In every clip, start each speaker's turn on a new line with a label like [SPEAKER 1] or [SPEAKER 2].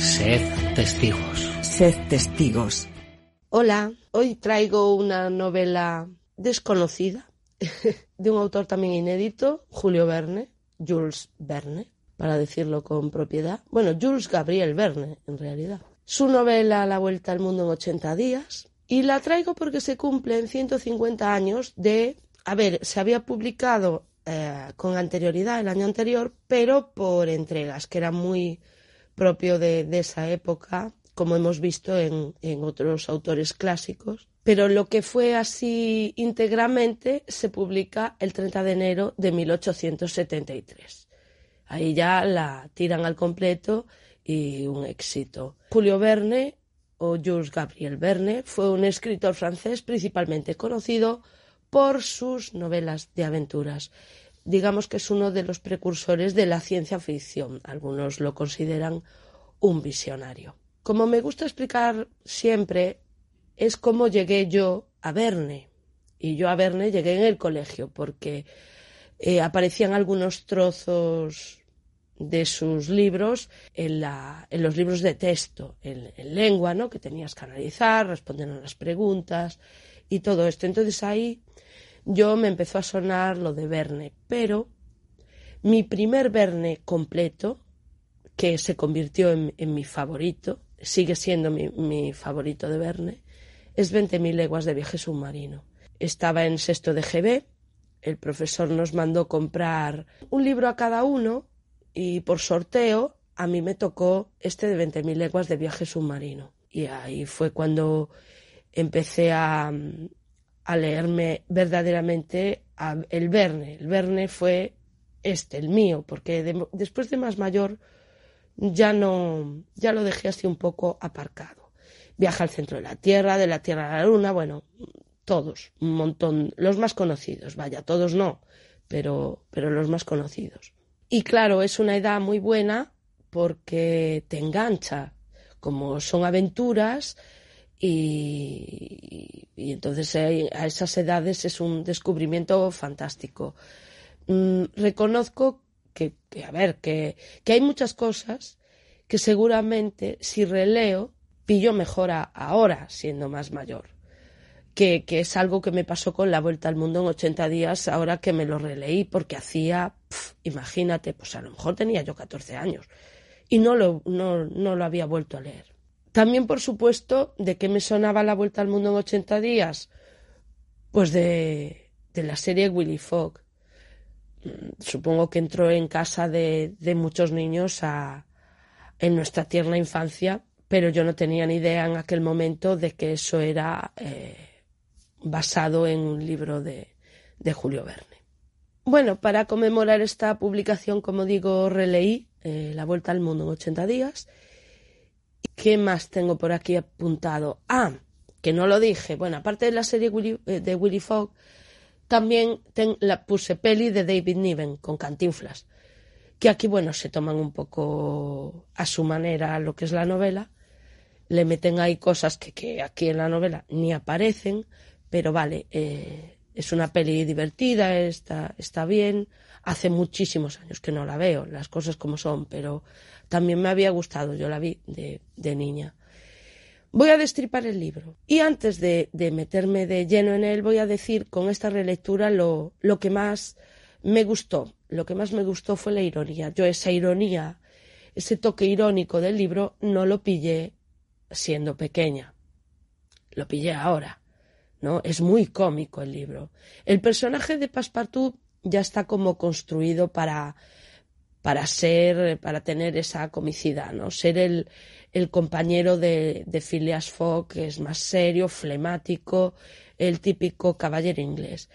[SPEAKER 1] Sed testigos.
[SPEAKER 2] Sed testigos.
[SPEAKER 3] Hola, hoy traigo una novela desconocida de un autor también inédito, Julio Verne, Jules Verne, para decirlo con propiedad. Bueno, Jules Gabriel Verne, en realidad. Su novela La Vuelta al Mundo en 80 días. Y la traigo porque se cumplen 150 años de... A ver, se había publicado eh, con anterioridad el año anterior, pero por entregas, que era muy propio de, esa época, como hemos visto en, en, otros autores clásicos. Pero lo que fue así íntegramente se publica el 30 de enero de 1873. Ahí ya la tiran al completo y un éxito. Julio Verne, o Jules Gabriel Verne, fue un escritor francés principalmente conocido por sus novelas de aventuras. Digamos que es uno de los precursores de la ciencia ficción. Algunos lo consideran un visionario. Como me gusta explicar siempre, es como llegué yo a Verne. Y yo a Verne llegué en el colegio, porque eh, aparecían algunos trozos de sus libros en, la, en los libros de texto, en, en, lengua, ¿no? que tenías que analizar, responder a las preguntas y todo esto. Entonces ahí yo me empezó a sonar lo de Verne, pero mi primer Verne completo, que se convirtió en, mi favorito, sigue siendo mi, mi favorito de Verne, es 20.000 leguas de viaje submarino. Estaba en sexto de GB, el profesor nos mandó comprar un libro a cada uno y por sorteo a mí me tocó este de 20.000 leguas de viaje submarino. Y ahí fue cuando empecé a, a leerme verdaderamente el Verne. El Verne fue este, el mío, porque de, después de más mayor ya no, ya lo dejé así un poco aparcado. Viaja al centro de la Tierra, de la Tierra a la Luna, bueno, todos, un montón, los más conocidos, vaya, todos no, pero, pero los más conocidos. Y claro, es una edad muy buena porque te engancha, como son aventuras y, entonces a esas edades es un descubrimiento fantástico. Mm, reconozco que, a ver, que, que hay muchas cosas que seguramente si releo pillo mejor ahora, siendo más mayor. Que, que, es algo que me pasó con la vuelta al mundo en 80 días, ahora que me lo releí, porque hacía, imagínate, pues a lo mejor tenía yo 14 años y no lo, no, no lo había vuelto a leer. También, por supuesto, ¿de qué me sonaba la vuelta al mundo en 80 días? Pues de, de la serie Willy Fogg supongo que entró en casa de, de muchos niños en nuestra tierna infancia, pero yo no tenía ni idea en aquel momento de que eso era eh, basado en un libro de, de, Julio Verne. Bueno, para conmemorar esta publicación, como digo, releí eh, La Vuelta al Mundo en 80 días. ¿Qué más tengo por aquí apuntado? Ah, que no lo dije. Bueno, aparte de la serie eh, de Willy Fogg, también ten, la puse peli de David Niven con Cantinflas, que aquí, bueno, se toman un poco a su manera lo que es la novela, le meten ahí cosas que, que aquí en la novela ni aparecen, pero vale, eh, es una peli divertida, está, está bien, hace muchísimos años que no la veo, las cosas como son, pero también me había gustado, yo la vi de, niña. Voy a destripar el libro y antes de, de, meterme de lleno en él voy a decir con esta relectura lo, lo, que más me gustó. Lo que más me gustó fue la ironía. Yo esa ironía, ese toque irónico del libro no lo pillé siendo pequeña. Lo pillé ahora. ¿no? Es muy cómico el libro. El personaje de Passepartout ya está como construido para para ser, para tener esa comicidad, ¿no? Ser el, el compañero de, de Phileas Fogg, que es más serio, flemático, el típico caballero inglés.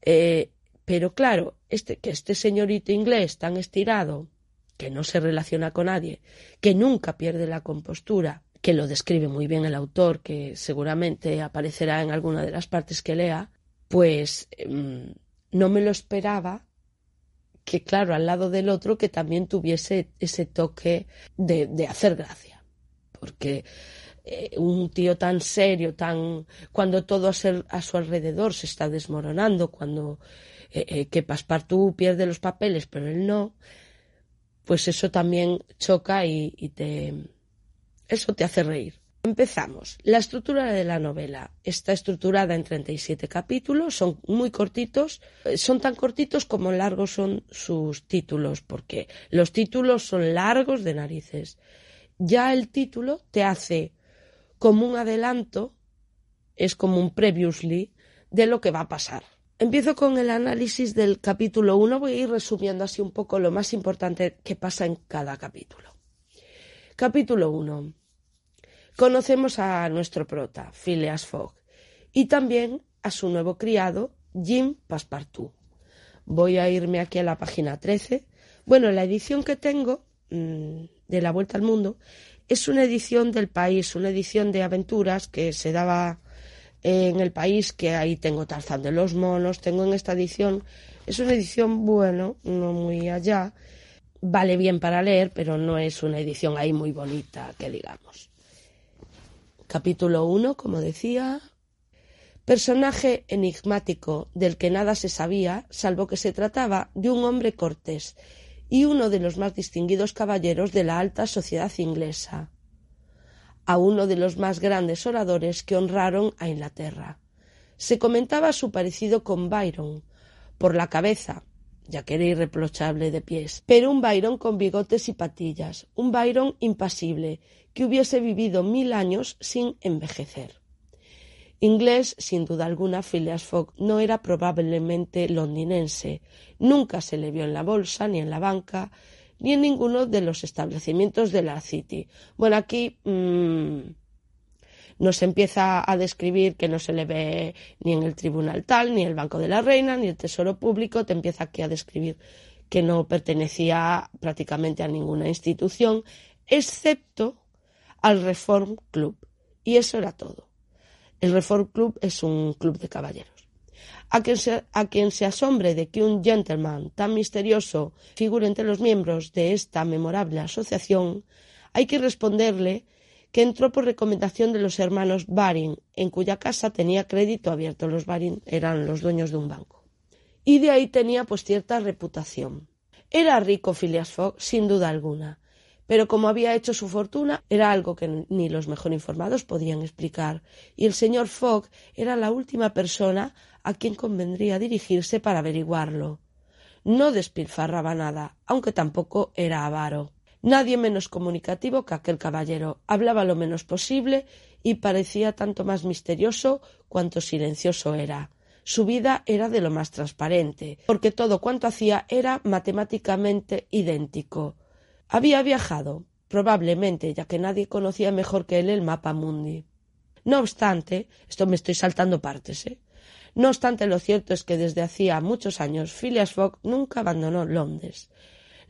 [SPEAKER 3] Eh, pero claro, este, que este señorito inglés tan estirado, que no se relaciona con nadie, que nunca pierde la compostura, que lo describe muy bien el autor, que seguramente aparecerá en alguna de las partes que lea, pues mm, no me lo esperaba que, claro, al lado del otro que también tuviese ese toque de, hacer gracia. Porque eh, un tío tan serio, tan cuando todo a, ser, a su alrededor se está desmoronando, cuando eh, eh, que Passepartout pierde los papeles, pero él no, pues eso también choca y, y te eso te hace reír. Empezamos. La estructura de la novela está estructurada en 37 capítulos, son muy cortitos, son tan cortitos como largos son sus títulos, porque los títulos son largos de narices. Ya el título te hace como un adelanto, es como un previously de lo que va a pasar. Empiezo con el análisis del capítulo 1, voy a ir resumiendo así un poco lo más importante que pasa en cada capítulo. Capítulo 1 Conocemos a nuestro prota, Phileas Fogg, y también a su nuevo criado, Jim Passepartout. Voy a irme aquí a la página 13. Bueno, la edición que tengo mmm, de La Vuelta al Mundo es una edición del país, una edición de aventuras que se daba en el país, que ahí tengo Tarzán de los Monos, tengo en esta edición, es una edición, bueno, no muy allá, vale bien para leer, pero no es una edición ahí muy bonita, que digamos. Capítulo 1, como decía. Personaje enigmático del que nada se sabía, salvo que se trataba de un hombre cortés y uno de los más distinguidos caballeros de la alta sociedad inglesa, a uno de los más grandes oradores que honraron a Inglaterra. Se comentaba su parecido con Byron, por la cabeza, ya que era irreprochable de pies, pero un Byron con bigotes y patillas, un Byron impasible, que hubiese vivido mil años sin envejecer. Inglés, sin duda alguna, Phileas Fogg no era probablemente londinense. Nunca se le vio en la bolsa, ni en la banca, ni en ninguno de los establecimientos de la City. Bueno, aquí mmm, nos empieza a describir que no se le ve ni en el tribunal tal, ni el Banco de la Reina, ni el Tesoro Público. Te empieza aquí a describir que no pertenecía prácticamente a ninguna institución, excepto al Reform Club. Y eso era todo. El Reform Club es un club de caballeros. A quien, se, a quien se asombre de que un gentleman tan misterioso figure entre los miembros de esta memorable asociación, hay que responderle que entró por recomendación de los hermanos Baring, en cuya casa tenía crédito abierto. Los Baring eran los dueños de un banco. Y de ahí tenía pues cierta reputación. Era rico Phileas Fogg, sin duda alguna, pero como había hecho su fortuna era algo que ni los mejor informados podían explicar, y el señor Fogg era la última persona a quien convendría dirigirse para averiguarlo. No despilfarraba nada, aunque tampoco era avaro. Nadie menos comunicativo que aquel caballero. Hablaba lo menos posible y parecía tanto más misterioso cuanto silencioso era. Su vida era de lo más transparente, porque todo cuanto hacía era matemáticamente idéntico. Había viajado, probablemente, ya que nadie conocía mejor que él el mapa mundi. No obstante, esto me estoy saltando partes, ¿eh? No obstante, lo cierto es que desde hacía muchos años Phileas Fogg nunca abandonó Londres.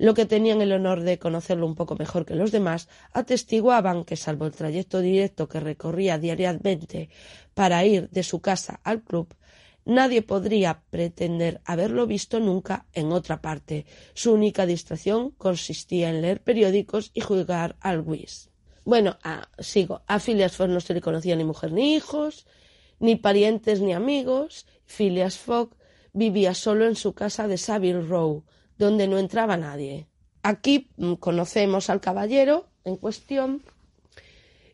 [SPEAKER 3] Lo que tenían el honor de conocerlo un poco mejor que los demás atestiguaban que, salvo el trayecto directo que recorría diariamente para ir de su casa al club, Nadie podría pretender haberlo visto nunca en otra parte. Su única distracción consistía en leer periódicos y jugar al whist. Bueno, ah, sigo. A Phileas Fogg no se le conocía ni mujer ni hijos, ni parientes ni amigos. Phileas Fogg vivía solo en su casa de Savile Row, donde no entraba nadie. Aquí mm, conocemos al caballero en cuestión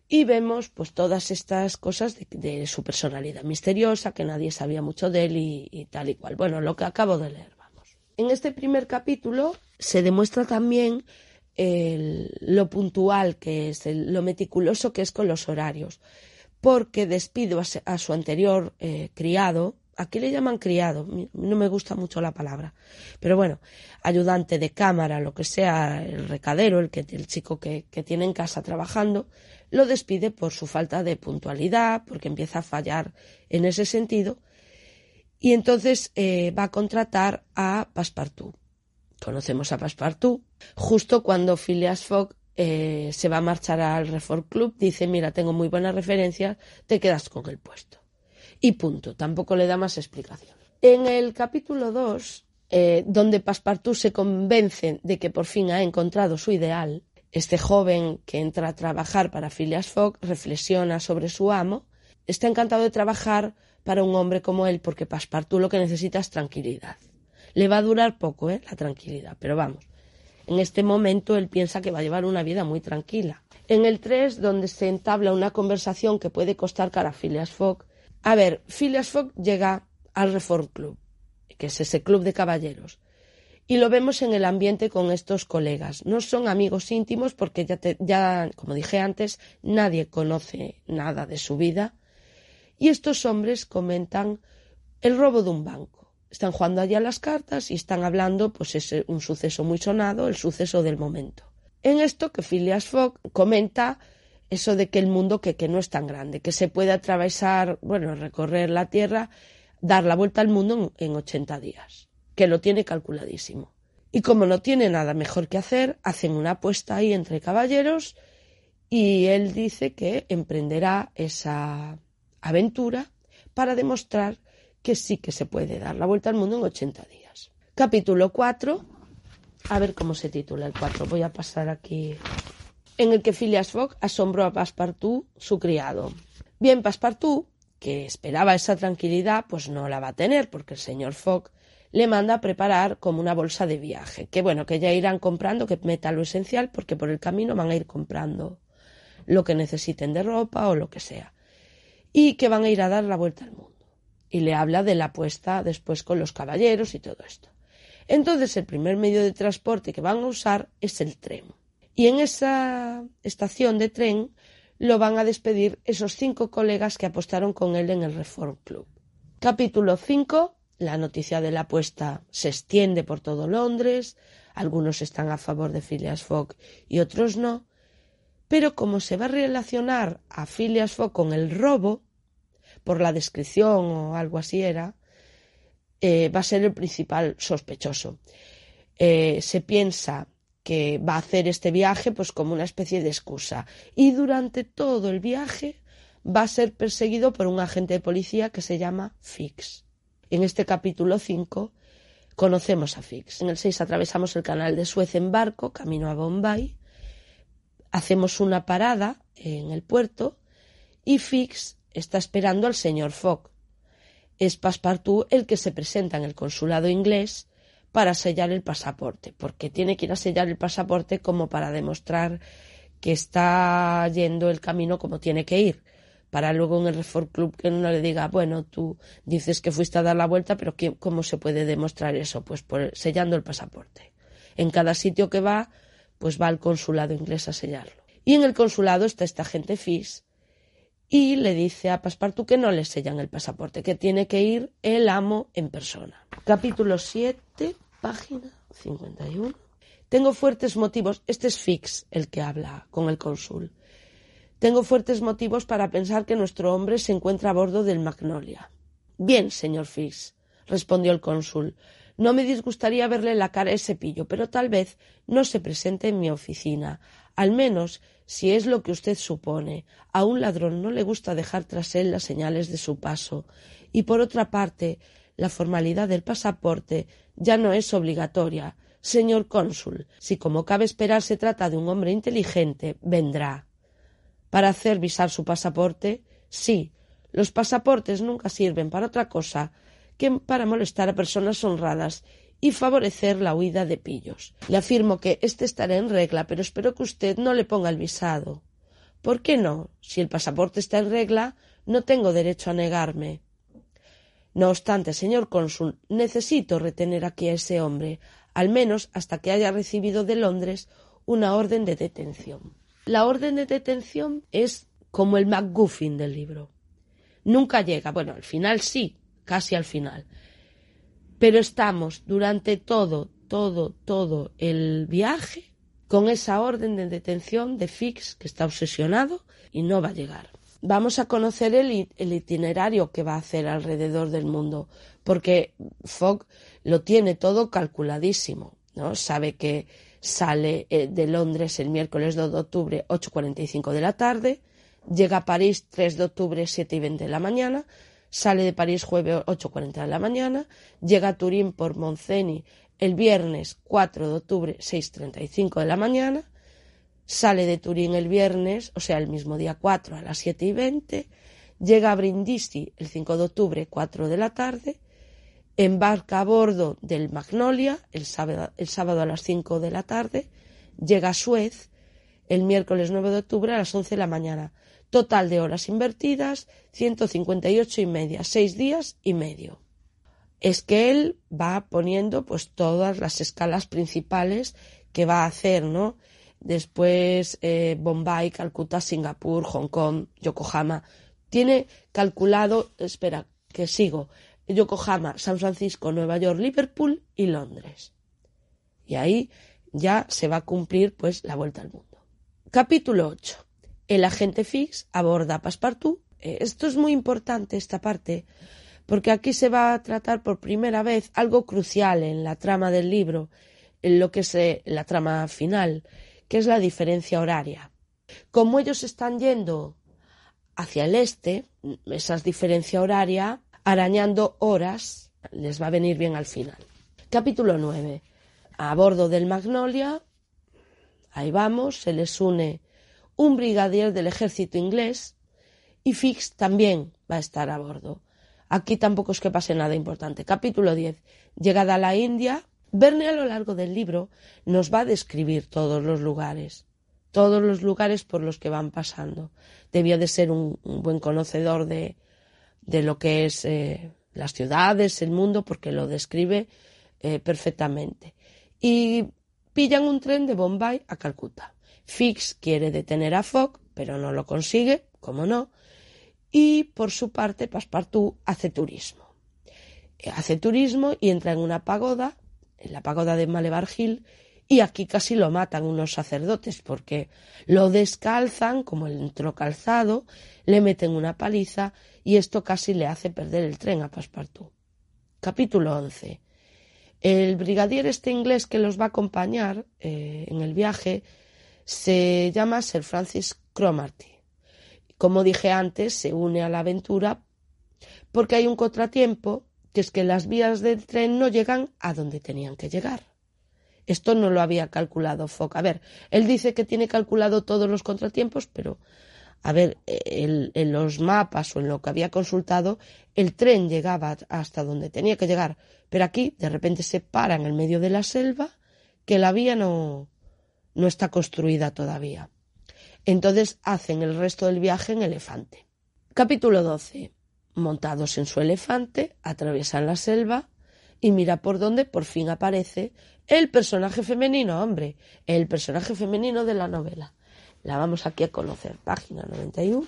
[SPEAKER 3] y vemos pues todas estas cosas de, su personalidad misteriosa, que nadie sabía mucho de él y, tal y cual. Bueno, lo que acabo de leer, vamos. En este primer capítulo se demuestra también lo puntual que es, lo meticuloso que es con los horarios, porque despido a, su anterior eh, criado, aquí le llaman criado, no me gusta mucho la palabra, pero bueno, ayudante de cámara, lo que sea, el recadero, el, que, el chico que, que tiene en casa trabajando, lo despide por su falta de puntualidad, porque empieza a fallar en ese sentido, y entonces eh, va a contratar a Passepartout. conocemos a Passepartout, justo cuando Phileas Fogg eh, se va a marchar al Reform Club, dice, mira, tengo muy buenas referencias, te quedas con el puesto. Y punto, tampoco le da más explicación. En el capítulo 2, eh, donde Passepartout se convence de que por fin ha encontrado su ideal, este joven que entra a trabajar para Phileas Fogg reflexiona sobre su amo, está encantado de trabajar para un hombre como él porque Passepartout lo que necesita es tranquilidad. Le va a durar poco, ¿eh? La tranquilidad, pero vamos. En este momento él piensa que va a llevar una vida muy tranquila. En el 3, donde se entabla una conversación que puede costar cara a Phileas Fogg. A ver, Phileas Fogg llega al Reform Club, que es ese club de caballeros. Y lo vemos en el ambiente con estos colegas. No son amigos íntimos porque ya, ya, como dije antes, nadie conoce nada de su vida. Y estos hombres comentan el robo de un banco están jugando allá las cartas y están hablando, pues es un suceso muy sonado, el suceso del momento. En esto que Phileas Fogg comenta eso de que el mundo que, que no es tan grande, que se puede atravesar, bueno, recorrer la Tierra, dar la vuelta al mundo en, en 80 días, que lo tiene calculadísimo. Y como no tiene nada mejor que hacer, hacen una apuesta ahí entre caballeros y él dice que emprenderá esa aventura para demostrar que sí que se puede dar la vuelta al mundo en 80 días. Capítulo 4. A ver cómo se titula el 4. Voy a pasar aquí. En el que Phileas Fogg asombró a Passepartout, su criado. Bien, Passepartout, que esperaba esa tranquilidad, pues no la va a tener, porque el señor Fogg le manda a preparar como una bolsa de viaje, que bueno, que ya irán comprando, que meta lo esencial, porque por el camino van a ir comprando lo que necesiten de ropa o lo que sea, y que van a ir a dar la vuelta al mundo y le habla de la apuesta después con los caballeros y todo esto. Entonces el primer medio de transporte que van a usar es el tren. Y en esa estación de tren lo van a despedir esos cinco colegas que apostaron con él en el Reform Club. Capítulo 5. La noticia de la apuesta se extiende por todo Londres. Algunos están a favor de Phileas Fogg y otros no. Pero como se va a relacionar a Phileas Fogg con el robo, por la descripción o algo así era, eh, va a ser el principal sospechoso. Eh, se piensa que va a hacer este viaje pues como una especie de excusa y durante todo el viaje va a ser perseguido por un agente de policía que se llama Fix. En este capítulo 5 conocemos a Fix. En el 6 atravesamos el canal de Suez en barco, camino a Bombay. Hacemos una parada en el puerto y Fix está esperando al señor Fogg. Es Passepartout el que se presenta en el consulado inglés para sellar el pasaporte, porque tiene que ir a sellar el pasaporte como para demostrar que está yendo el camino como tiene que ir, para luego en el Reform Club que uno le diga, bueno, tú dices que fuiste a dar la vuelta, pero ¿cómo se puede demostrar eso? Pues por, sellando el pasaporte. En cada sitio que va, pues va al consulado inglés a sellarlo. Y en el consulado está esta gente FIS, y le dice a Paspartu que no le sellan el pasaporte, que tiene que ir el amo en persona. Capítulo 7, página 51. Tengo fuertes motivos, este es Fix el que habla con el cónsul. Tengo fuertes motivos para pensar que nuestro hombre se encuentra a bordo del Magnolia. Bien, señor Fix, respondió el cónsul. No me disgustaría verle la cara a ese pillo, pero tal vez no se presente en mi oficina. Al menos si es lo que usted supone, a un ladrón no le gusta dejar tras él las señales de su paso. Y por otra parte, la formalidad del pasaporte ya no es obligatoria. Señor cónsul, si como cabe esperar se trata de un hombre inteligente, vendrá. Para hacer visar su pasaporte, sí. Los pasaportes nunca sirven para otra cosa que para molestar a personas honradas y favorecer la huida de pillos. Le afirmo que éste estará en regla, pero espero que usted no le ponga el visado. ¿Por qué no? Si el pasaporte está en regla, no tengo derecho a negarme. No obstante, señor cónsul, necesito retener aquí a ese hombre, al menos hasta que haya recibido de Londres una orden de detención. La orden de detención es como el MacGuffin del libro. Nunca llega, bueno, al final sí, casi al final, pero estamos durante todo, todo, todo el viaje con esa orden de detención de Fix que está obsesionado y no va a llegar. Vamos a conocer el, el, itinerario que va a hacer alrededor del mundo, porque Fogg lo tiene todo calculadísimo. ¿no? Sabe que sale eh, de Londres el miércoles 2 de octubre 8.45 de la tarde, llega a París 3 de octubre 7 y 20 de la mañana, sale de París jueves 8.40 de la mañana, llega a Turín por Monceni el viernes 4 de octubre 6.35 de la mañana, sale de Turín el viernes, o sea, el mismo día 4 a las 7 y 20, llega a Brindisi el 5 de octubre 4 de la tarde, embarca a bordo del Magnolia el sábado, el sábado a las 5 de la tarde, llega a Suez el miércoles 9 de octubre a las 11 de la mañana. Total de horas invertidas, 158 y media, seis días y medio. Es que él va poniendo pues todas las escalas principales que va a hacer, ¿no? Después eh, Bombay, Calcuta, Singapur, Hong Kong, Yokohama. Tiene calculado, espera, que sigo, Yokohama, San Francisco, Nueva York, Liverpool y Londres. Y ahí ya se va a cumplir pues la vuelta al mundo. Capítulo 8. El agente Fix aborda a Passepartout. Eh, esto es muy importante, esta parte, porque aquí se va a tratar por primera vez algo crucial en la trama del libro, en lo que es eh, la trama final, que es la diferencia horaria. Como ellos están yendo hacia el este, esa diferencia horaria arañando horas, les va a venir bien al final. Capítulo 9. A bordo del Magnolia, ahí vamos, se les une un brigadier del ejército inglés y Fix también va a estar a bordo. Aquí tampoco es que pase nada importante. Capítulo 10. Llegada a la India, Verne a lo largo del libro nos va a describir todos los lugares, todos los lugares por los que van pasando. Debía de ser un, un buen conocedor de, de lo que es eh, las ciudades, el mundo, porque lo describe eh, perfectamente. Y pillan un tren de Bombay a Calcuta. Fix quiere detener a Fogg, pero no lo consigue, como no. Y por su parte, Passepartout hace turismo. Eh, hace turismo y entra en una pagoda, en la pagoda de Malevar Hill, y aquí casi lo matan unos sacerdotes porque lo descalzan, como él entró calzado, le meten una paliza y esto casi le hace perder el tren a Passepartout. Capítulo 11. El brigadier este inglés que los va a acompañar eh, en el viaje se llama Sir Francis Cromarty. Como dije antes, se une a la aventura porque hay un contratiempo que es que las vías del tren no llegan a donde tenían que llegar. Esto no lo había calculado Fogg. A ver, él dice que tiene calculado todos los contratiempos, pero a ver, en los mapas o en lo que había consultado, el tren llegaba hasta donde tenía que llegar, pero aquí de repente se para en el medio de la selva, que la vía no, no está construida todavía. Entonces hacen el resto del viaje en elefante. Capítulo 12. Montados en su elefante, atraviesan la selva y mira por dónde por fin aparece el personaje femenino, hombre, el personaje femenino de la novela. La vamos aquí a conocer, página 91.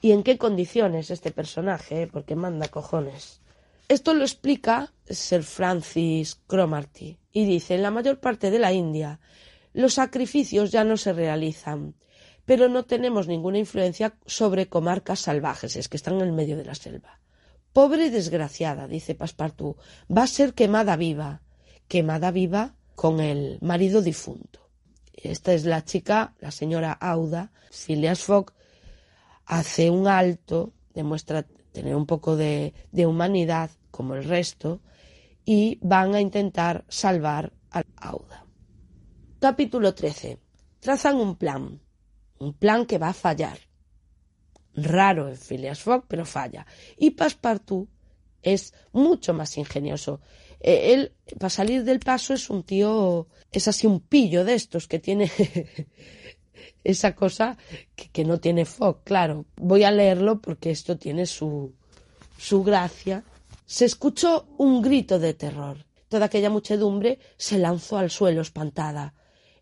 [SPEAKER 3] ¿Y en qué condiciones este personaje? Porque manda cojones. Esto lo explica Sir Francis Cromarty y dice, en la mayor parte de la India los sacrificios ya no se realizan, pero no tenemos ninguna influencia sobre comarcas salvajes, es que están en el medio de la selva. Pobre desgraciada, dice Passepartout, va a ser quemada viva quemada viva con el marido difunto. Esta es la chica, la señora Auda. Phileas Fogg hace un alto, demuestra tener un poco de, de humanidad como el resto y van a intentar salvar a Auda. Capítulo 13. Trazan un plan, un plan que va a fallar. Raro en Phileas Fogg, pero falla. Y Passepartout es mucho más ingenioso. Eh, él, para salir del paso, es un tío, es así un pillo de estos que tiene esa cosa que, no tiene Fogg, claro. Voy a leerlo porque esto tiene su, su gracia. Se escuchó un grito de terror. Toda aquella muchedumbre se lanzó al suelo espantada.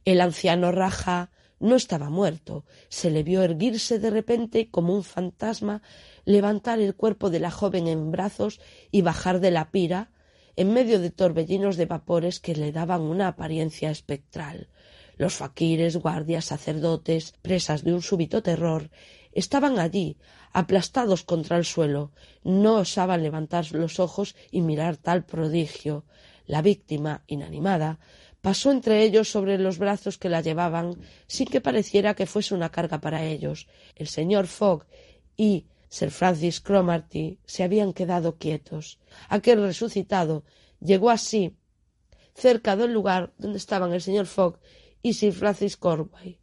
[SPEAKER 3] El anciano Raja no estaba muerto. Se le vio erguirse de repente como un fantasma, levantar el cuerpo de la joven en brazos y bajar de la pira, en medio de torbellinos de vapores que le daban una apariencia espectral. Los faquires, guardias, sacerdotes, presas de un súbito terror, estaban allí, aplastados contra el suelo, no osaban levantar los ojos y mirar tal prodigio. La víctima, inanimada, pasó entre ellos sobre los brazos que la llevaban, sin que pareciera que fuese una carga para ellos. El señor Fogg y Sir Francis Cromarty se habían quedado quietos. Aquel resucitado llegó así cerca del lugar donde estaban el señor Fogg y Sir Francis Cornway,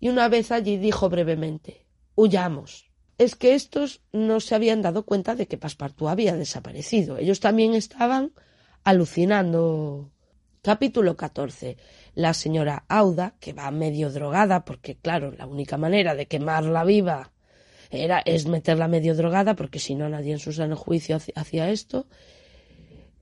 [SPEAKER 3] y una vez allí dijo brevemente Huyamos. Es que estos no se habían dado cuenta de que Passepartout había desaparecido. Ellos también estaban alucinando. Capítulo 14. La señora Auda, que va medio drogada, porque claro, la única manera de quemarla viva era, es meterla medio drogada, porque si no nadie en su sano juicio hacía esto.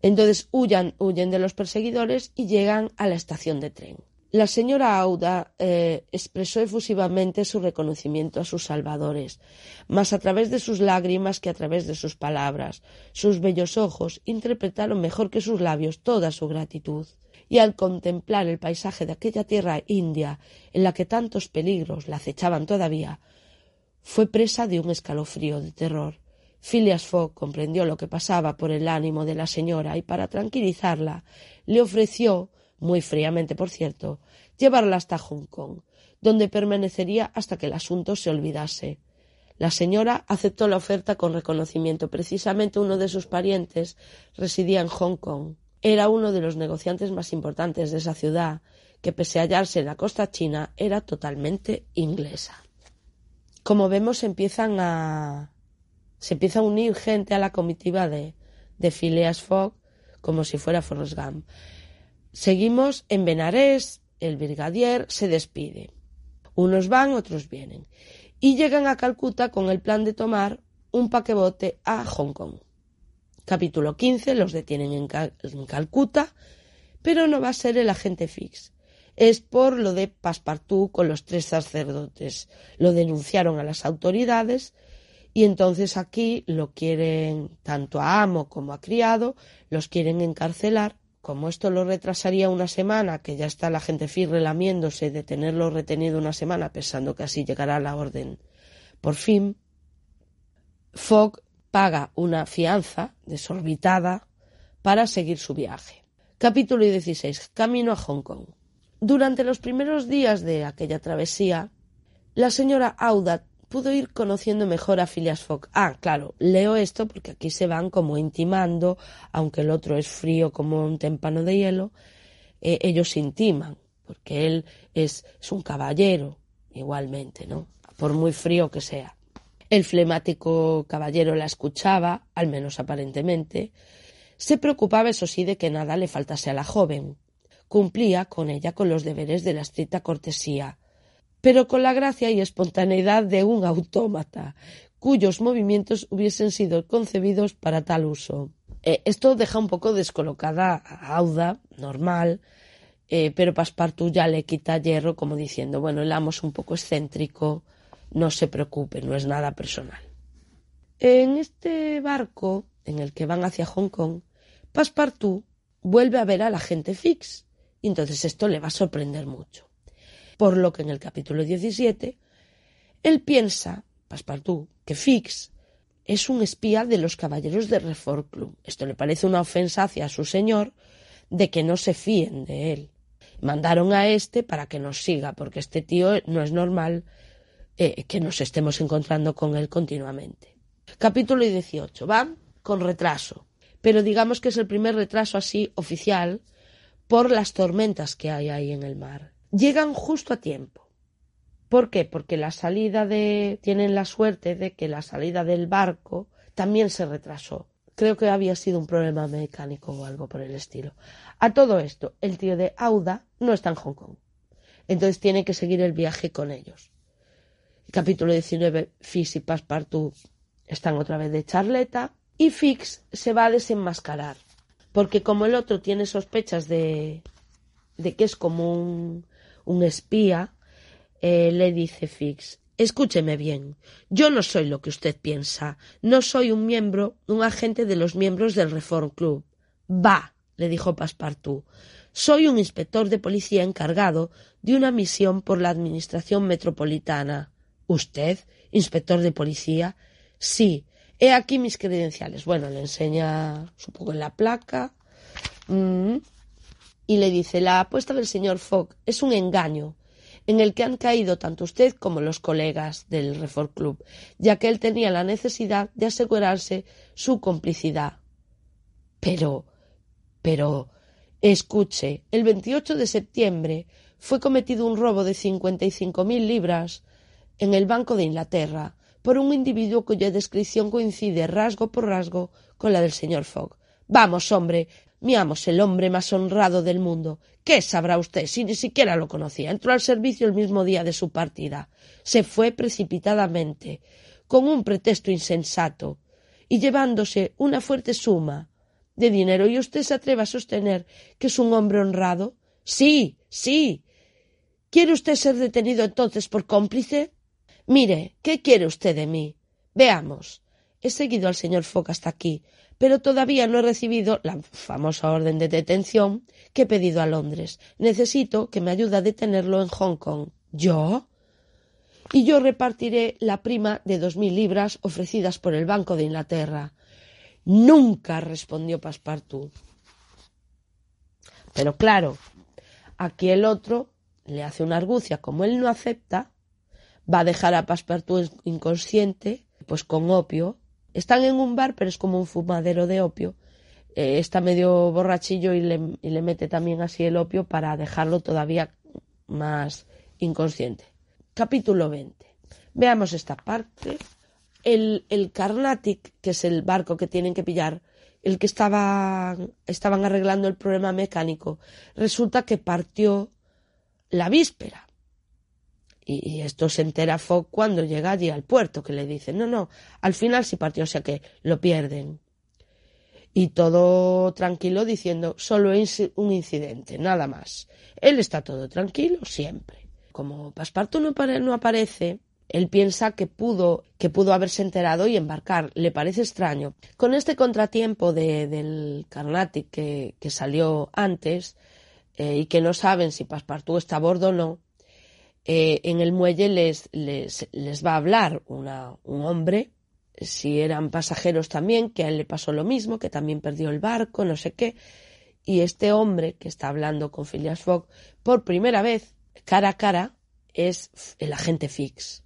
[SPEAKER 3] Entonces huyan, huyen de los perseguidores y llegan a la estación de tren. La señora Auda eh, expresó efusivamente su reconocimiento a sus salvadores, más a través de sus lágrimas que a través de sus palabras. Sus bellos ojos interpretaron mejor que sus labios toda su gratitud. Y al contemplar el paisaje de aquella tierra india en la que tantos peligros la acechaban todavía, fue presa de un escalofrío de terror. Phileas Fogg comprendió lo que pasaba por el ánimo de la señora y para tranquilizarla le ofreció muy fríamente por cierto, llevarla hasta Hong Kong, donde permanecería hasta que el asunto se olvidase. La señora aceptó la oferta con reconocimiento. Precisamente uno de sus parientes residía en Hong Kong. Era uno de los negociantes más importantes de esa ciudad, que pese a hallarse en la costa china, era totalmente inglesa. Como vemos, empiezan a se empieza a unir gente a la comitiva de, de Phileas Fogg como si fuera Forrest Gump. Seguimos en Benarés, el brigadier se despide. Unos van, otros vienen. Y llegan a Calcuta con el plan de tomar un paquebote a Hong Kong. Capítulo 15. Los detienen en, en Calcuta, pero no va a ser el agente Fix. Es por lo de Passepartout con los tres sacerdotes. Lo denunciaron a las autoridades y entonces aquí lo quieren, tanto a amo como a criado, los quieren encarcelar como esto lo retrasaría una semana, que ya está la gente firre lamiéndose de tenerlo retenido una semana, pensando que así llegará la orden por fin, Fogg paga una fianza desorbitada para seguir su viaje. Capítulo 16. Camino a Hong Kong. Durante los primeros días de aquella travesía, la señora Auda pudo ir conociendo mejor a Phileas Fogg. Ah, claro, leo esto porque aquí se van como intimando, aunque el otro es frío como un témpano de hielo, eh, ellos intiman, porque él es, es un caballero, igualmente, ¿no? Por muy frío que sea. El flemático caballero la escuchaba, al menos aparentemente. Se preocupaba, eso sí, de que nada le faltase a la joven. Cumplía con ella con los deberes de la estricta cortesía, pero con la gracia y espontaneidad de un autómata, cuyos movimientos hubiesen sido concebidos para tal uso. Eh, esto deja un poco descolocada a Auda, normal, eh, pero Paspartu ya le quita hierro como diciendo, bueno, el amo es un poco excéntrico, no se preocupe, no es nada personal. En este barco en el que van hacia Hong Kong, Paspartu vuelve a ver a la gente fix, y entonces esto le va a sorprender mucho por lo que en el capítulo 17 él piensa, Passepartout, que Fix es un espía de los caballeros de Reform Club. Esto le parece una ofensa hacia su señor de que no se fíen de él. Mandaron a este para que nos siga, porque este tío no es normal eh, que nos estemos encontrando con él continuamente. Capítulo 18. Va con retraso, pero digamos que es el primer retraso así oficial por las tormentas que hay ahí en el mar llegan justo a tiempo. ¿Por qué? Porque la salida de. tienen la suerte de que la salida del barco también se retrasó. Creo que había sido un problema mecánico o algo por el estilo. A todo esto, el tío de Auda no está en Hong Kong. Entonces tiene que seguir el viaje con ellos. capítulo 19, Fix y Passepartout están otra vez de charleta y Fix se va a desenmascarar. Porque como el otro tiene sospechas de, de que es como un, un espía, eh, le dice Fix Escúcheme bien. Yo no soy lo que usted piensa. No soy un miembro, un agente de los miembros del Reform Club. Va, le dijo Passepartout. Soy un inspector de policía encargado de una misión por la Administración Metropolitana. ¿Usted, inspector de policía? Sí. He aquí mis credenciales. Bueno, le enseña, supongo, en la placa. Mm. Y le dice la apuesta del señor Fogg es un engaño en el que han caído tanto usted como los colegas del Reform Club, ya que él tenía la necesidad de asegurarse su complicidad. Pero, pero, escuche, el 28 de septiembre fue cometido un robo de cincuenta y cinco mil libras en el Banco de Inglaterra por un individuo cuya descripción coincide rasgo por rasgo con la del señor Fogg. Vamos, hombre, mi amo es el hombre más honrado del mundo. ¿Qué sabrá usted si ni siquiera lo conocía? Entró al servicio el mismo día de su partida. Se fue precipitadamente, con un pretexto insensato, y llevándose una fuerte suma de dinero. ¿Y usted se atreve a sostener que es un hombre honrado? Sí, sí. ¿Quiere usted ser detenido entonces por cómplice? Mire, ¿qué quiere usted de mí? Veamos. He seguido al señor Fogg hasta aquí, pero todavía no he recibido la famosa orden de detención que he pedido a Londres. Necesito que me ayude a detenerlo en Hong Kong. ¿Yo? Y yo repartiré la prima de dos mil libras ofrecidas por el Banco de Inglaterra. Nunca, respondió Passepartout. Pero claro, aquí el otro le hace una argucia. Como él no acepta, va a dejar a Passepartout inconsciente, pues con opio, están en un bar, pero es como un fumadero de opio. Eh, está medio borrachillo y le, mete también así el opio para dejarlo todavía más inconsciente. Capítulo 20. Veamos esta parte. El, Carnatic, que es el barco que tienen que pillar, el que estaba, estaban arreglando el problema mecánico, resulta que partió la víspera. Y, esto se entera Fogg cuando llega allí al puerto, que le dicen, no, no, al final sí partió, o sea que lo pierden. Y todo tranquilo diciendo, solo es un incidente, nada más. Él está todo tranquilo siempre. Como Pasparto no, no aparece, él piensa que pudo, que pudo haberse enterado y embarcar. Le parece extraño. Con este contratiempo de, del Carnatic que, que salió antes eh, y que no saben si Paspartú está a bordo o no, eh, en el muelle les, les, les va a hablar una, un hombre, si eran pasajeros también, que a él le pasó lo mismo, que también perdió el barco, no sé qué. Y este hombre que está hablando con Phileas Fogg por primera vez, cara a cara, es el agente Fix.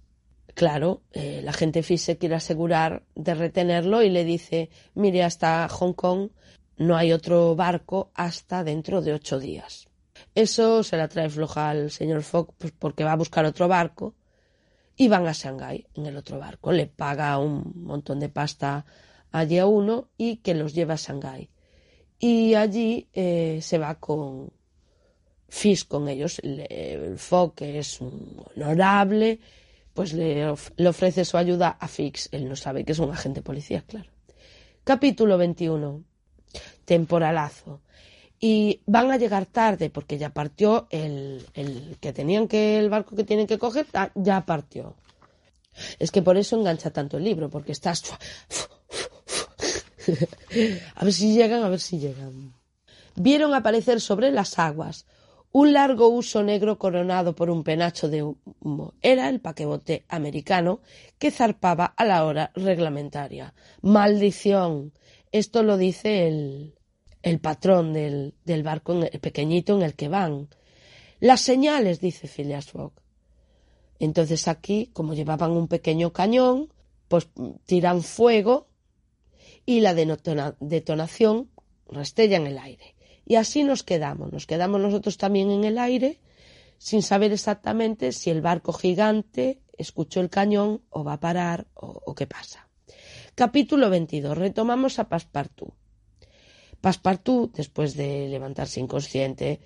[SPEAKER 3] Claro, eh, el agente Fix se quiere asegurar de retenerlo y le dice, mire, hasta Hong Kong no hay otro barco hasta dentro de ocho días. Eso se la trae floja al señor Fogg pues porque va a buscar otro barco y van a Shanghái en el otro barco. Le paga un montón de pasta allí a uno y que los lleva a Shanghái. Y allí eh, se va con Fish con ellos. el Fogg, que es un honorable, pues le, le, ofrece su ayuda a Fix. Él no sabe que es un agente policía, claro. Capítulo 21. Temporalazo y van a llegar tarde porque ya partió el, el, que tenían que el barco que tienen que coger ya partió es que por eso engancha tanto el libro porque estás a ver si llegan a ver si llegan vieron aparecer sobre las aguas un largo uso negro coronado por un penacho de humo. Era el paquebote americano que zarpaba a la hora reglamentaria. ¡Maldición! Esto lo dice el, el patrón del, del barco el pequeñito en el que van. Las señales, dice Phileas Fogg. Entonces aquí, como llevaban un pequeño cañón, pues tiran fuego y la detonación restella en el aire. Y así nos quedamos, nos quedamos nosotros también en el aire sin saber exactamente si el barco gigante escuchó el cañón o va a parar o, o qué pasa. Capítulo 22. Retomamos a Passepartout. Passepartout, después de levantarse inconsciente,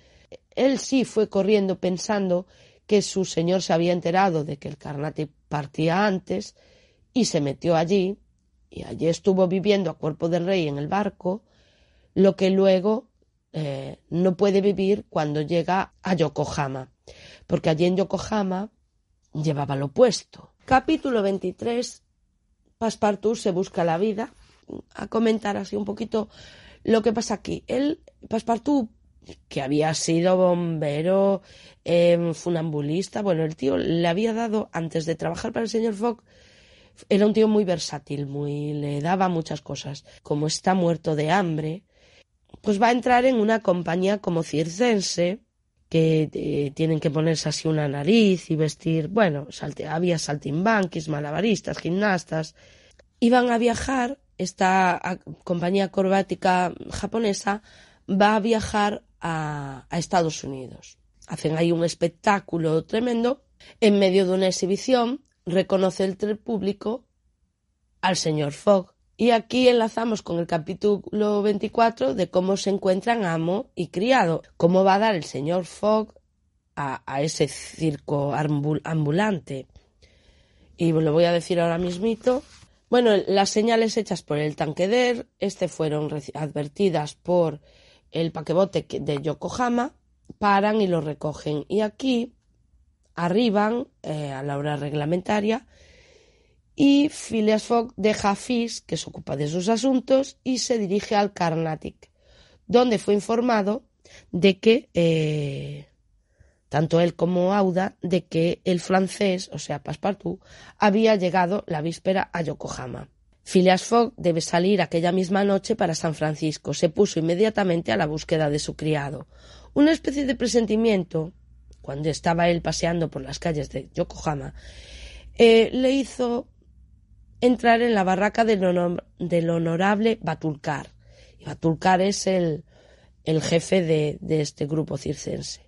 [SPEAKER 3] él sí fue corriendo pensando que su señor se había enterado de que el Carnatic partía antes y se metió allí y allí estuvo viviendo a cuerpo del rey en el barco, lo que luego eh, no puede vivir cuando llega a Yokohama, porque allí en Yokohama llevaba lo opuesto. Capítulo 23. Passepartout se busca la vida. A comentar así un poquito lo que pasa aquí, él, Passepartout, que había sido bombero, eh, funambulista, bueno, el tío le había dado, antes de trabajar para el señor Fogg, era un tío muy versátil, muy, le daba muchas cosas. Como está muerto de hambre, pues va a entrar en una compañía como circense, que eh, tienen que ponerse así una nariz y vestir, bueno, salte, había saltimbanquis, malabaristas, gimnastas, y van a viajar, esta compañía acrobática japonesa va a viajar a, a Estados Unidos. Hacen ahí un espectáculo tremendo, en medio de una exhibición, reconoce el público al señor Fogg. Y aquí enlazamos con el capítulo 24 de cómo se encuentran amo y criado, cómo va a dar el señor Fogg a, a ese circo ambulante. Y lo voy a decir ahora mismito. Bueno, las señales hechas por el tanqueder, este fueron advertidas por el paquebote de Yokohama, paran y lo recogen. Y aquí arriban eh, a la hora reglamentaria y Phileas Fogg deja a Fish, que se ocupa de sus asuntos, y se dirige al Carnatic, donde fue informado de que, eh, tanto él como Auda, de que el francés, o sea, Passepartout, había llegado la víspera a Yokohama. Phileas Fogg debe salir aquella misma noche para San Francisco. Se puso inmediatamente a la búsqueda de su criado. Una especie de presentimiento, cuando estaba él paseando por las calles de Yokohama, eh, le hizo entrar en la barraca del, honorable Batulcar. Y Batulcar es el, el jefe de, de este grupo circense.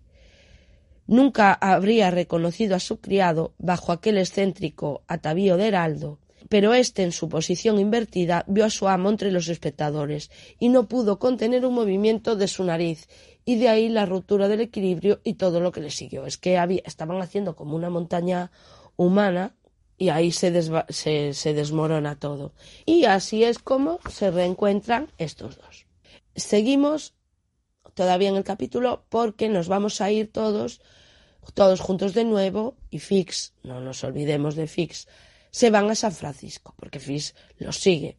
[SPEAKER 3] Nunca habría reconocido a su criado bajo aquel excéntrico atavío de heraldo, pero éste, en su posición invertida, vio a su amo entre los espectadores y no pudo contener un movimiento de su nariz, y de ahí la ruptura del equilibrio y todo lo que le siguió. Es que había, estaban haciendo como una montaña humana y ahí se, se, desmorona todo. Y así es como se reencuentran estos dos. Seguimos todavía en el capítulo porque nos vamos a ir todos, todos juntos de nuevo y Fix, no nos olvidemos de Fix, se van a San Francisco porque Fix los sigue.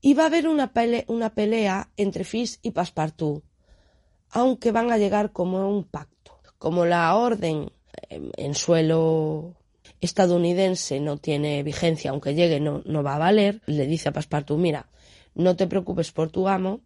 [SPEAKER 3] Y va a haber una, pelea entre Fix y Passepartout, aunque van a llegar como un pacto, como la orden en suelo estadounidense no tiene vigencia, aunque llegue no, no va a valer, le dice a Passepartout, mira, no te preocupes por tu amo,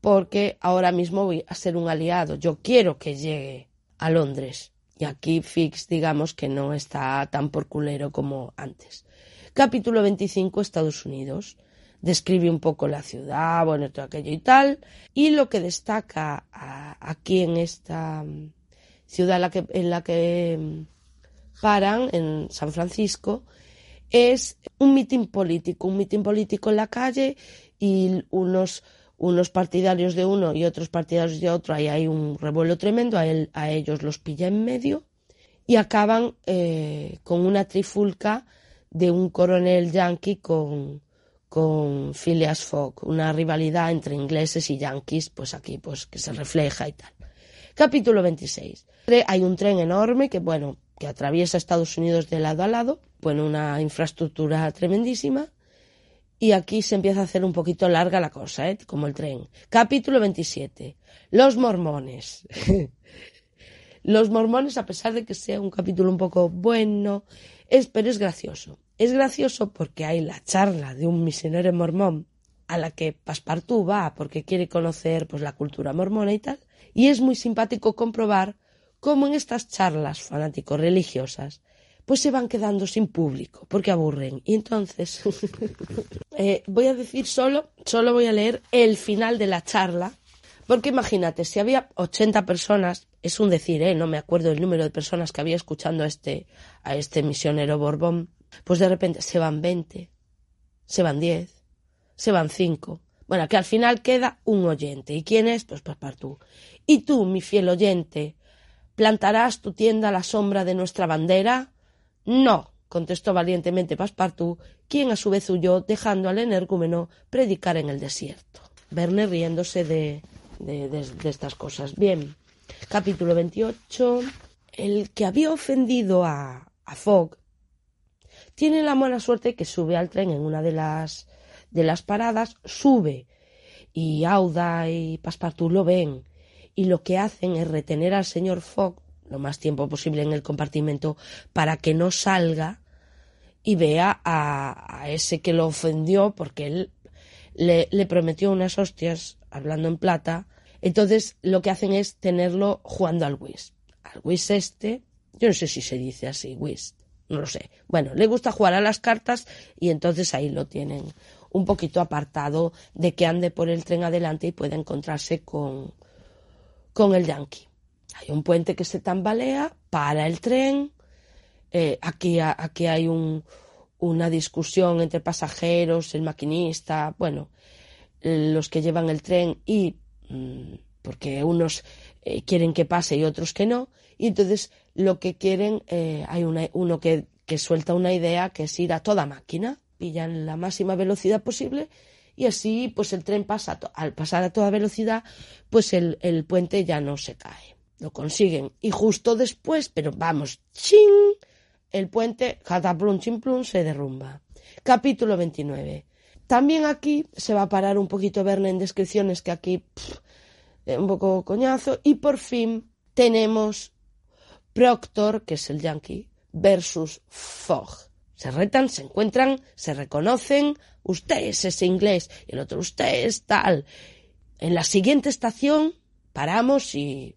[SPEAKER 3] porque ahora mismo voy a ser un aliado. Yo quiero que llegue a Londres. Y aquí Fix, digamos que no está tan por culero como antes. Capítulo 25, Estados Unidos. Describe un poco la ciudad, bueno, todo aquello y tal. Y lo que destaca aquí en esta ciudad la que, en la que paran en San Francisco es un mitin político, un mitin político en la calle y unos, unos partidarios de uno y otros partidarios de otro, ahí hay un revuelo tremendo, a, él, a ellos los pilla en medio y acaban eh, con una trifulca de un coronel yankee con, con Phileas Fogg, una rivalidad entre ingleses y yankees, pues aquí pues que se refleja y tal. Capítulo 26. Hay un tren enorme que, bueno, que atraviesa Estados Unidos de lado a lado, bueno, una infraestructura tremendísima, y aquí se empieza a hacer un poquito larga la cosa, ¿eh? como el tren. Capítulo 27. Los mormones. Los mormones, a pesar de que sea un capítulo un poco bueno, es, pero es gracioso. Es gracioso porque hay la charla de un misionero mormón a la que Paspartú va porque quiere conocer pues, la cultura mormona y tal. Y es muy simpático comprobar como en estas charlas fanáticos religiosas, pues se van quedando sin público, porque aburren. Y entonces, eh, voy a decir solo, solo voy a leer el final de la charla, porque imagínate, si había 80 personas, es un decir, ¿eh? no me acuerdo el número de personas que había escuchando a este, a este misionero Borbón, pues de repente se van 20, se van 10, se van 5. Bueno, que al final queda un oyente. ¿Y quién es? Pues tú. Y tú, mi fiel oyente, ¿Plantarás tu tienda a la sombra de nuestra bandera? No, contestó valientemente Paspartú, quien a su vez huyó, dejando al energúmeno predicar en el desierto. Verne riéndose de, de, estas cosas. Bien, capítulo 28. El que había ofendido a, a Fogg tiene la mala suerte que sube al tren en una de las, de las paradas, sube y Auda y Paspartú lo ven y lo que hacen es retener al señor Fogg lo más tiempo posible en el compartimento para que no salga y vea a, ese que lo ofendió porque él le, prometió unas hostias, hablando en plata, entonces lo que hacen es tenerlo jugando al whist. Al whist este, yo no sé si se dice así, whist, no lo sé. Bueno, le gusta jugar a las cartas y entonces ahí lo tienen un poquito apartado de que ande por el tren adelante y pueda encontrarse con, con el yankee. Hay un puente que se tambalea, para el tren, eh, aquí, aquí hay un, una discusión entre pasajeros, el maquinista, bueno, los que llevan el tren y mm, porque unos eh, quieren que pase y otros que no, y entonces lo que quieren, eh, hay una, uno que, suelta una idea que es ir a toda máquina, pillan la máxima velocidad posible y así pues el tren pasa, al pasar a toda velocidad, pues el puente ya no se cae. Lo consiguen. Y justo después, pero vamos, ching, el puente, cataplum chimplum, se derrumba. Capítulo 29. También aquí se va a parar un poquito Verne en descripciones que aquí un poco coñazo. Y por fin tenemos Proctor, que es el yankee, versus Fogg. Se retan, se encuentran, se reconocen. Usted es ese inglés y el otro usted es tal. En la siguiente estación paramos y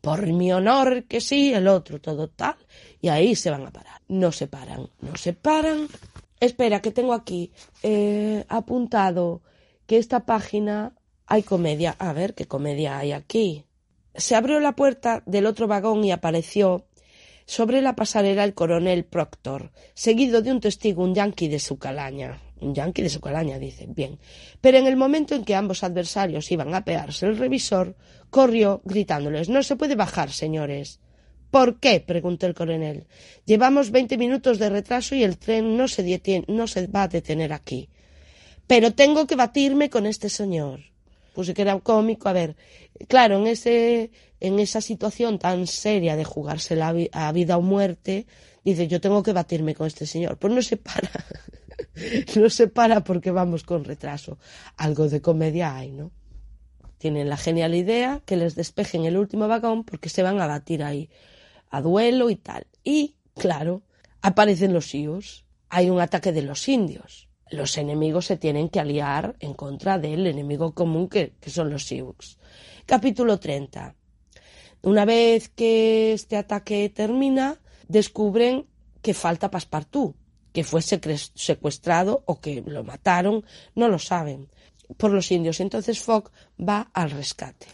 [SPEAKER 3] por mi honor que sí, el otro todo tal. Y ahí se van a parar. No se paran, no se paran. Espera, que tengo aquí eh, apuntado que esta página hay comedia. A ver qué comedia hay aquí. Se abrió la puerta del otro vagón y apareció sobre la pasarela el coronel Proctor, seguido de un testigo, un yanqui de su calaña. Un yanqui de su calaña, dice. Bien. Pero en el momento en que ambos adversarios iban a pearse el revisor, corrió gritándoles No se puede bajar, señores. ¿Por qué? preguntó el coronel. Llevamos veinte minutos de retraso y el tren no se, detiene, no se va a detener aquí. Pero tengo que batirme con este señor. Puse que era cómico. A ver, claro, en ese en esa situación tan seria de jugarse la a vida o muerte, dice, yo tengo que batirme con este señor. Pues no se para, no se para porque vamos con retraso. Algo de comedia hay, ¿no? Tienen la genial idea que les despejen el último vagón porque se van a batir ahí a duelo y tal. Y, claro, aparecen los sios. Hay un ataque de los indios. Los enemigos se tienen que aliar en contra del enemigo común que, que son los Sioux. Capítulo 30. Una vez que este ataque termina, descubren que falta Passepartout, que fue secuestrado o que lo mataron, no lo saben, por los indios. Entonces Fogg va al rescate.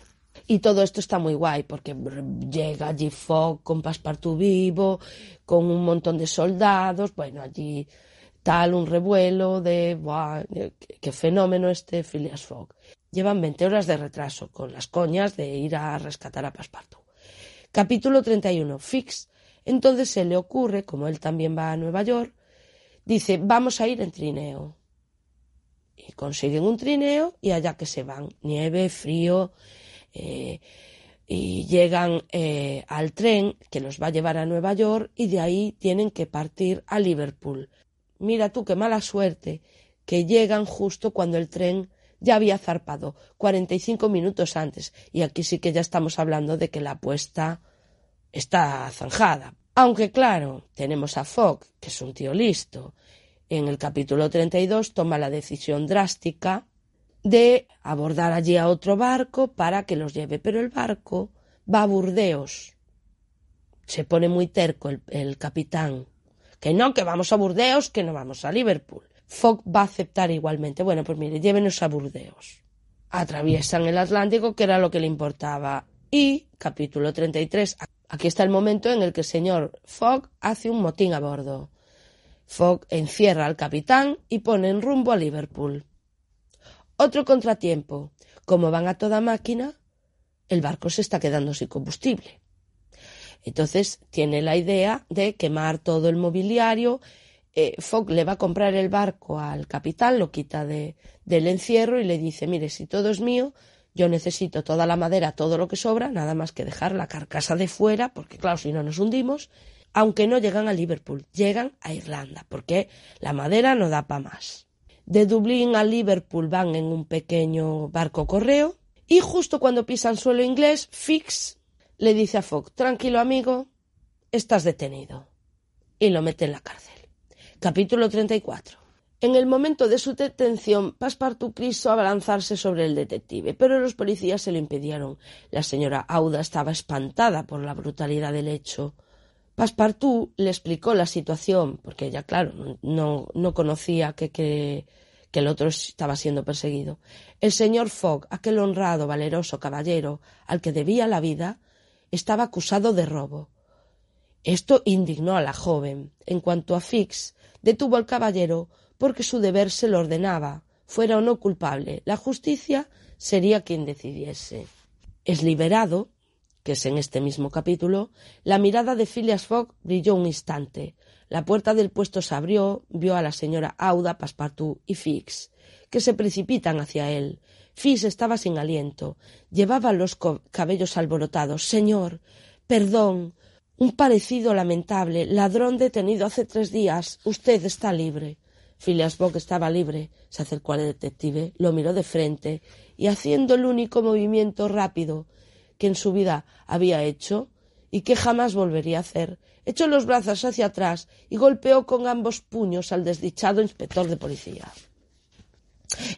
[SPEAKER 3] Y todo esto está muy guay porque llega allí Fogg con Passepartout vivo, con un montón de soldados, bueno, allí tal un revuelo de, qué fenómeno este Phileas Fogg. Llevan 20 horas de retraso, con las coñas de ir a rescatar a Pasparto. Capítulo 31. Fix. Entonces se le ocurre, como él también va a Nueva York, dice, vamos a ir en trineo. Y consiguen un trineo y allá que se van. Nieve, frío, eh, y llegan eh, al tren que los va a llevar a Nueva York y de ahí tienen que partir a Liverpool. Mira tú qué mala suerte que llegan justo cuando el tren ya había zarpado 45 minutos antes y aquí sí que ya estamos hablando de que la apuesta está zanjada. Aunque claro, tenemos a Fogg, que es un tío listo. En el capítulo 32 toma la decisión drástica de abordar allí a otro barco para que los lleve, pero el barco va a Burdeos. Se pone muy terco el, capitán. Que no, que vamos a Burdeos, que no vamos a Liverpool. Fogg va a aceptar igualmente. Bueno, pues mire, llévenos a Burdeos. Atraviesan el Atlántico, que era lo que le importaba. Y, capítulo 33, aquí está el momento en el que el señor Fogg hace un motín a bordo. Fogg encierra al capitán y pone en rumbo a Liverpool. Otro contratiempo. Como van a toda máquina, el barco se está quedando sin combustible. Entonces tiene la idea de quemar todo el mobiliario eh, Fogg le va a comprar el barco al capitán, lo quita de, del encierro y le dice, mire, si todo es mío, yo necesito toda la madera, todo lo que sobra, nada más que dejar la carcasa de fuera, porque claro, si no nos hundimos, aunque no llegan a Liverpool, llegan a Irlanda, porque la madera no da para más. De Dublín a Liverpool van en un pequeño barco correo y justo cuando pisan suelo inglés, Fix le dice a Fogg, tranquilo amigo, estás detenido. Y lo mete en la cárcel. Capítulo 34. En el momento de su detención, Passepartout quiso abalanzarse sobre el detective, pero los policías se lo impidieron. La señora Auda estaba espantada por la brutalidad del hecho. Passepartout le explicó la situación, porque ella, claro, no, no conocía que, que, que el otro estaba siendo perseguido. El señor Fogg, aquel honrado, valeroso caballero al que debía la vida, estaba acusado de robo. Esto indignó a la joven. En cuanto a Fix, detuvo al caballero porque su deber se lo ordenaba, fuera o no culpable. La justicia sería quien decidiese. Es liberado, que es en este mismo capítulo, la mirada de Phileas Fogg brilló un instante. La puerta del puesto se abrió, vio a la señora Auda, Passepartout y Fix, que se precipitan hacia él. Fix estaba sin aliento, llevaba los cabellos alborotados. Señor, perdón, un parecido lamentable, ladrón detenido hace tres días. Usted está libre. Phileas Fogg estaba libre. Se acercó al detective, lo miró de frente y haciendo el único movimiento rápido que en su vida había hecho y que jamás volvería a hacer, echó los brazos hacia atrás y golpeó con ambos puños al desdichado inspector de policía.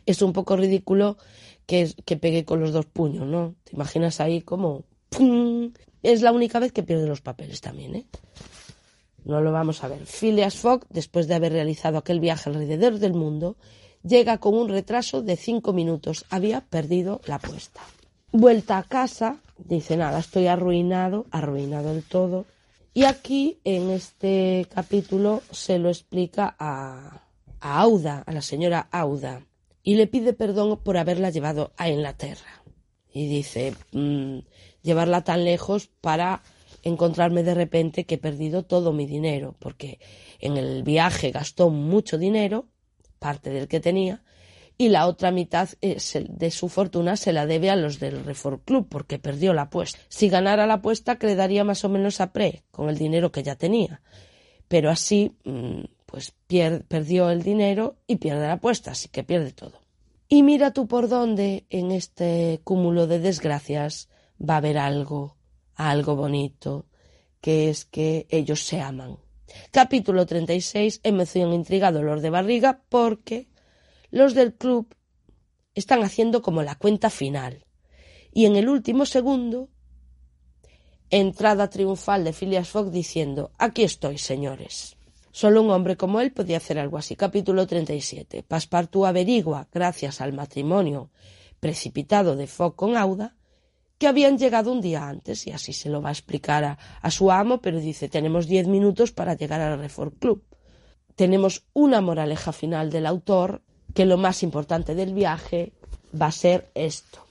[SPEAKER 3] Es un poco ridículo que, que pegue con los dos puños, ¿no? ¿Te imaginas ahí como... ¡pum! Es la única vez que pierde los papeles también, ¿eh? No lo vamos a ver. Phileas Fogg, después de haber realizado aquel viaje alrededor del mundo, llega con un retraso de cinco minutos. Había perdido la apuesta. Vuelta a casa, dice nada, estoy arruinado, arruinado del todo. Y aquí, en este capítulo, se lo explica a, a Auda, a la señora Auda, y le pide perdón por haberla llevado a Inglaterra. Y dice, mmm, llevarla tan lejos para encontrarme de repente que he perdido todo mi dinero, porque en el viaje gastó mucho dinero, parte del que tenía, y la otra mitad de su fortuna se la debe a los del Reform Club, porque perdió la apuesta. Si ganara la apuesta, quedaría más o menos a pre, con el dinero que ya tenía. Pero así, mm, pues perdió el dinero y pierde la apuesta, así que pierde todo. Y mira tú por dónde en este cúmulo de desgracias va a haber algo algo bonito, que es que ellos se aman. Capítulo 36, emoción, intriga, dolor de barriga, porque los del club están haciendo como la cuenta final. Y en el último segundo, entrada triunfal de Phileas Fogg diciendo, aquí estoy, señores. Solo un hombre como él podía hacer algo así. Capítulo 37. Passepartout averigua, gracias al matrimonio precipitado de Fogg con Auda, que habían llegado un día antes y así se lo va a explicar a, su amo, pero dice tenemos diez minutos para llegar al Reform Club. Tenemos una moraleja final del autor que lo más importante del viaje va a ser esto.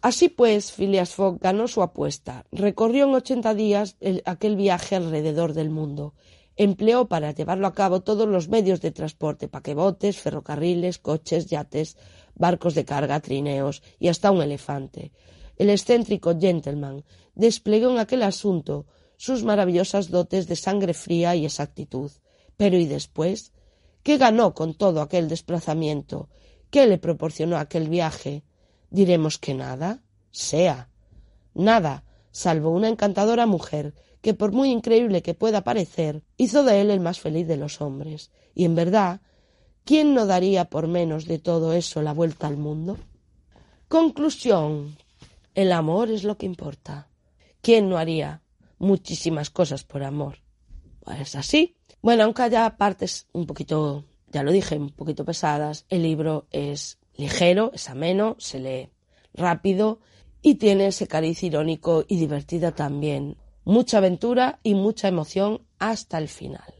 [SPEAKER 3] Así pues, Phileas Fogg ganó su apuesta. Recorrió en ochenta días el, aquel viaje alrededor del mundo. Empleó para llevarlo a cabo todos los medios de transporte, paquebotes, ferrocarriles, coches, yates, barcos de carga, trineos y hasta un elefante el excéntrico gentleman desplegó en aquel asunto sus maravillosas dotes de sangre fría y exactitud. Pero ¿y después? ¿Qué ganó con todo aquel desplazamiento? ¿Qué le proporcionó aquel viaje? Diremos que nada. Sea. Nada, salvo una encantadora mujer que, por muy increíble que pueda parecer, hizo de él el más feliz de los hombres. Y en verdad, ¿quién no daría por menos de todo eso la vuelta al mundo? Conclusión. El amor es lo que importa. ¿Quién no haría muchísimas cosas por amor? Pues así. Bueno, aunque haya partes un poquito, ya lo dije, un poquito pesadas, el libro es ligero, es ameno, se lee rápido y tiene ese cariz irónico y divertida también. Mucha aventura y mucha emoción hasta el final.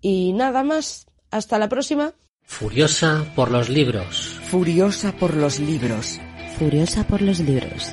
[SPEAKER 3] Y nada más. Hasta la próxima.
[SPEAKER 1] Furiosa por los libros.
[SPEAKER 2] Furiosa por los libros.
[SPEAKER 4] Furiosa por los libros.